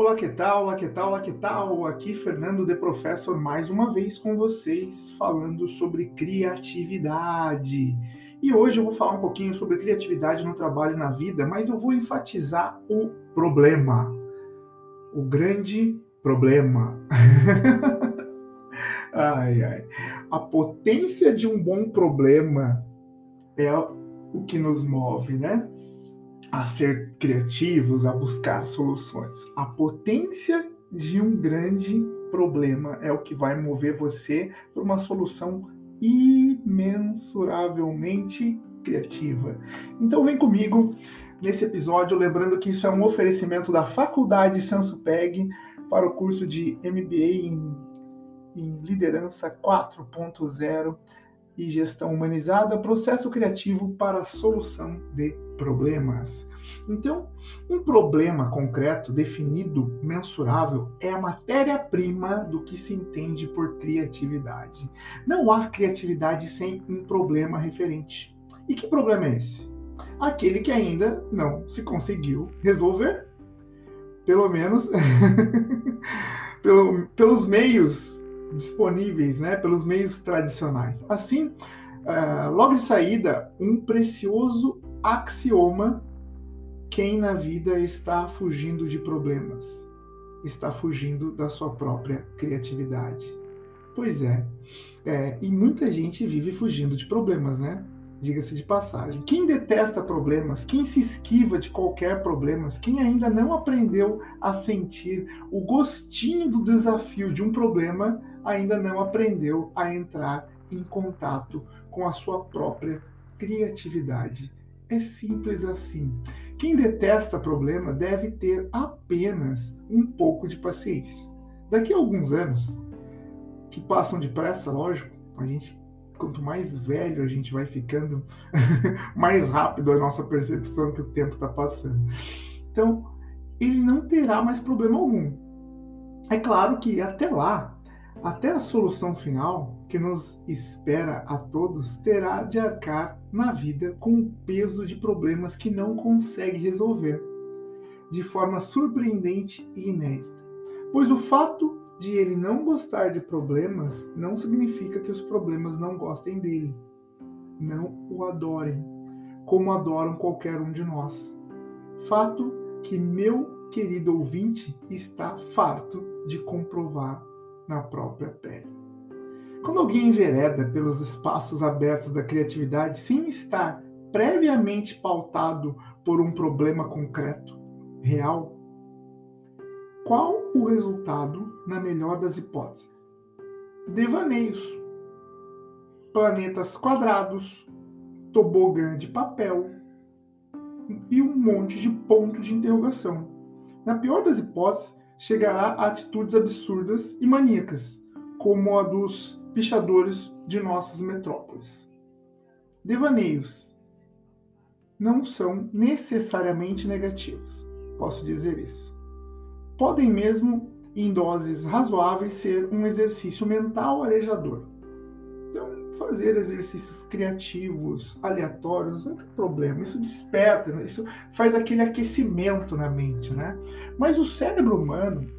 Olá, que tal? Olá, que tal? Olá, que tal? Aqui Fernando de Professor mais uma vez com vocês falando sobre criatividade. E hoje eu vou falar um pouquinho sobre criatividade no trabalho e na vida, mas eu vou enfatizar o problema. O grande problema. ai, ai. A potência de um bom problema é o que nos move, né? A ser criativos, a buscar soluções. A potência de um grande problema é o que vai mover você para uma solução imensuravelmente criativa. Então vem comigo nesse episódio, lembrando que isso é um oferecimento da Faculdade Sansupeg para o curso de MBA em, em Liderança 4.0 e Gestão Humanizada, processo criativo para a solução de problemas. Então, um problema concreto, definido, mensurável, é a matéria-prima do que se entende por criatividade. Não há criatividade sem um problema referente. E que problema é esse? Aquele que ainda não se conseguiu resolver. Pelo menos pelo, pelos meios disponíveis, né, pelos meios tradicionais. Assim, uh, logo de saída, um precioso axioma: quem na vida está fugindo de problemas, está fugindo da sua própria criatividade. Pois é, é e muita gente vive fugindo de problemas, né? diga-se de passagem. Quem detesta problemas, quem se esquiva de qualquer problemas, quem ainda não aprendeu a sentir o gostinho do desafio de um problema, ainda não aprendeu a entrar em contato com a sua própria criatividade. É simples assim. Quem detesta problema deve ter apenas um pouco de paciência. Daqui a alguns anos, que passam depressa, lógico, a gente quanto mais velho a gente vai ficando, mais rápido a nossa percepção que o tempo está passando. Então, ele não terá mais problema algum. É claro que até lá, até a solução final que nos espera a todos, terá de arcar na vida com o peso de problemas que não consegue resolver, de forma surpreendente e inédita. Pois o fato de ele não gostar de problemas não significa que os problemas não gostem dele, não o adorem, como adoram qualquer um de nós. Fato que meu querido ouvinte está farto de comprovar na própria pele. Quando alguém envereda pelos espaços abertos da criatividade sem estar previamente pautado por um problema concreto, real, qual o resultado na melhor das hipóteses? Devaneios, planetas quadrados, tobogã de papel e um monte de ponto de interrogação. Na pior das hipóteses, chegará a atitudes absurdas e maníacas, como a dos pichadores de nossas metrópoles. Devaneios não são necessariamente negativos, posso dizer isso podem mesmo, em doses razoáveis, ser um exercício mental arejador. Fazer exercícios criativos, aleatórios, não tem problema. Isso desperta, isso faz aquele aquecimento na mente, né? Mas o cérebro humano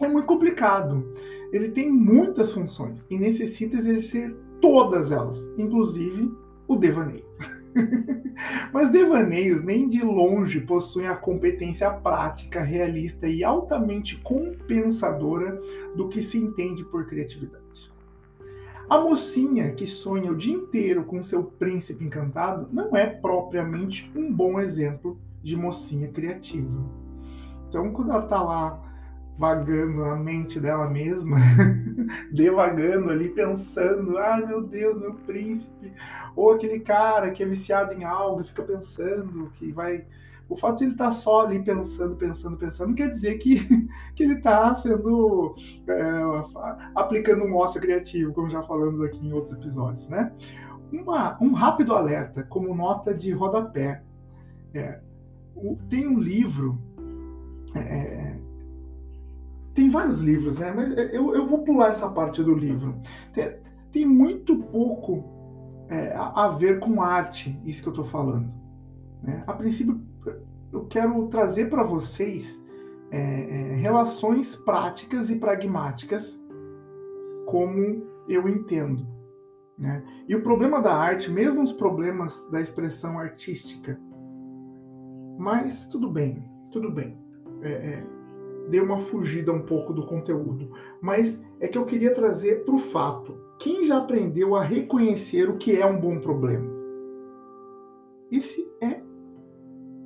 é muito complicado. Ele tem muitas funções e necessita exercer todas elas, inclusive o devaneio. Mas devaneios nem de longe possuem a competência prática, realista e altamente compensadora do que se entende por criatividade. A mocinha que sonha o dia inteiro com seu príncipe encantado não é propriamente um bom exemplo de mocinha criativa. Então, quando ela está lá vagando na mente dela mesma, devagando ali, pensando, ai ah, meu Deus, meu príncipe, ou aquele cara que é viciado em algo fica pensando que vai. O fato de ele estar tá só ali pensando, pensando, pensando, não quer dizer que, que ele está sendo. É, aplicando um ócio criativo, como já falamos aqui em outros episódios, né? Uma, um rápido alerta, como nota de rodapé. É, tem um livro é, tem vários livros, né? Mas eu, eu vou pular essa parte do livro. Tem, tem muito pouco é, a, a, ver com arte, isso que eu estou falando. Né? A princípio, eu quero trazer para vocês é, é, relações práticas e pragmáticas como eu entendo. Né? E o problema da arte, mesmo os problemas da expressão artística, mas tudo bem, tudo bem. É, é, dei uma fugida um pouco do conteúdo, mas é que eu queria trazer para o fato. Quem já aprendeu a reconhecer o que é um bom problema? Esse é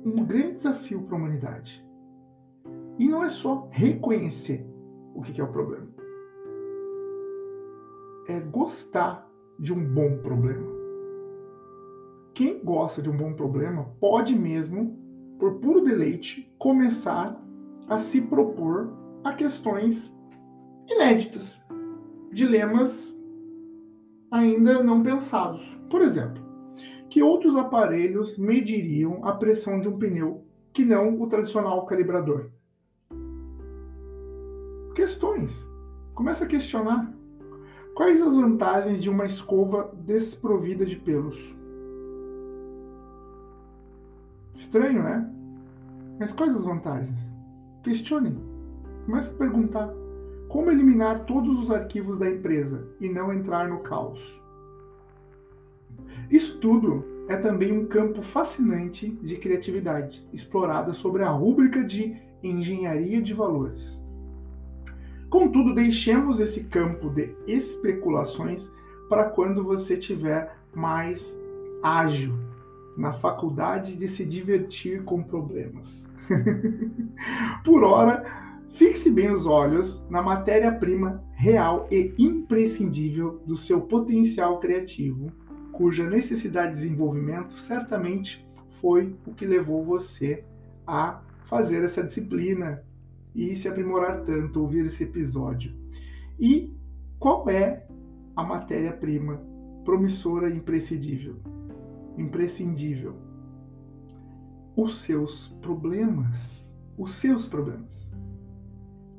um grande desafio para a humanidade. E não é só reconhecer o que é o problema. É gostar de um bom problema. Quem gosta de um bom problema pode mesmo, por puro deleite, começar a se propor a questões inéditas, dilemas ainda não pensados. Por exemplo, que outros aparelhos mediriam a pressão de um pneu que não o tradicional calibrador? Questões. Começa a questionar. Quais as vantagens de uma escova desprovida de pelos? Estranho, né? Mas quais as vantagens? Questione. Comece a perguntar. Como eliminar todos os arquivos da empresa e não entrar no caos? Isso tudo é também um campo fascinante de criatividade, explorada sobre a rúbrica de engenharia de valores. Contudo, deixemos esse campo de especulações para quando você tiver mais ágil na faculdade de se divertir com problemas. Por ora, fixe bem os olhos na matéria-prima real e imprescindível do seu potencial criativo cuja necessidade de desenvolvimento certamente foi o que levou você a fazer essa disciplina e se aprimorar tanto, ouvir esse episódio. E qual é a matéria-prima promissora e imprescindível? Imprescindível. Os seus problemas. Os seus problemas.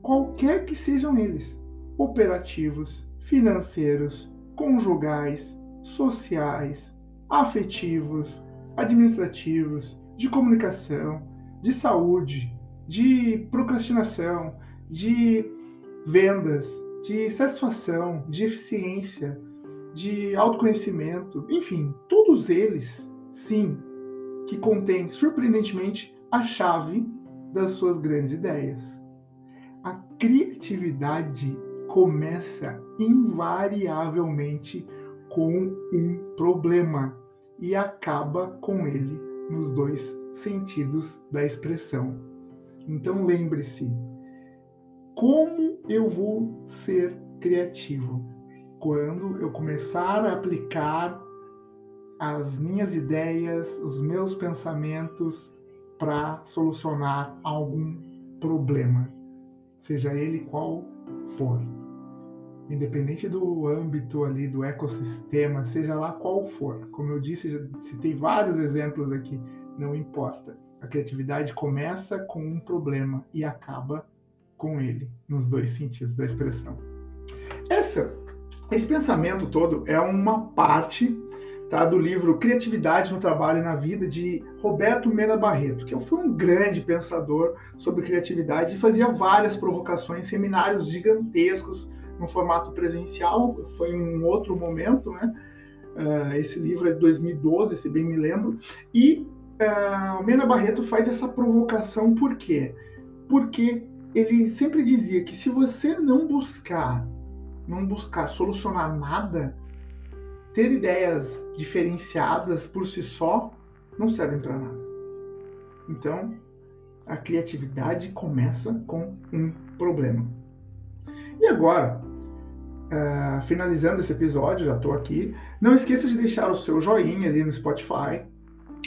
Qualquer que sejam eles, operativos, financeiros, conjugais, sociais, afetivos, administrativos, de comunicação, de saúde, de procrastinação, de vendas, de satisfação, de eficiência, de autoconhecimento, enfim, todos eles, sim, que contêm surpreendentemente a chave das suas grandes ideias. A criatividade começa invariavelmente com um problema e acaba com ele nos dois sentidos da expressão. Então lembre-se: como eu vou ser criativo? Quando eu começar a aplicar as minhas ideias, os meus pensamentos para solucionar algum problema, seja ele qual for independente do âmbito ali do ecossistema, seja lá qual for. Como eu disse, já citei vários exemplos aqui, não importa. A criatividade começa com um problema e acaba com ele, nos dois sentidos da expressão. Essa, esse pensamento todo é uma parte tá, do livro Criatividade no Trabalho e na Vida, de Roberto Mena Barreto, que foi um grande pensador sobre criatividade e fazia várias provocações, seminários gigantescos no formato presencial, foi um outro momento, né? Uh, esse livro é de 2012, se bem me lembro. E uh, o Mena Barreto faz essa provocação por quê? Porque ele sempre dizia que se você não buscar, não buscar solucionar nada, ter ideias diferenciadas por si só não servem para nada. Então, a criatividade começa com um problema. E agora, uh, finalizando esse episódio, já estou aqui. Não esqueça de deixar o seu joinha ali no Spotify.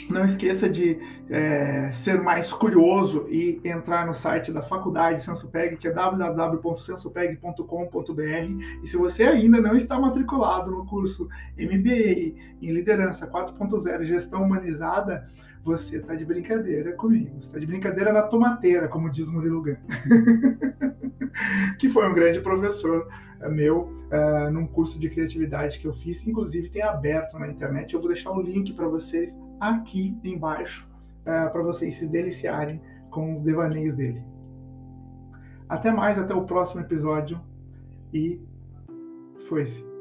Não esqueça de é, ser mais curioso e entrar no site da Faculdade Sensopeg, que é www.sensopeg.com.br. E se você ainda não está matriculado no curso MBA em Liderança 4.0 Gestão Humanizada, você está de brincadeira comigo. Você está de brincadeira na tomateira, como diz Murilo Gun. que foi um grande professor eh, meu uh, num curso de criatividade que eu fiz, inclusive tem aberto na internet. Eu vou deixar o link para vocês aqui embaixo, uh, para vocês se deliciarem com os devaneios dele. Até mais, até o próximo episódio e foi-se.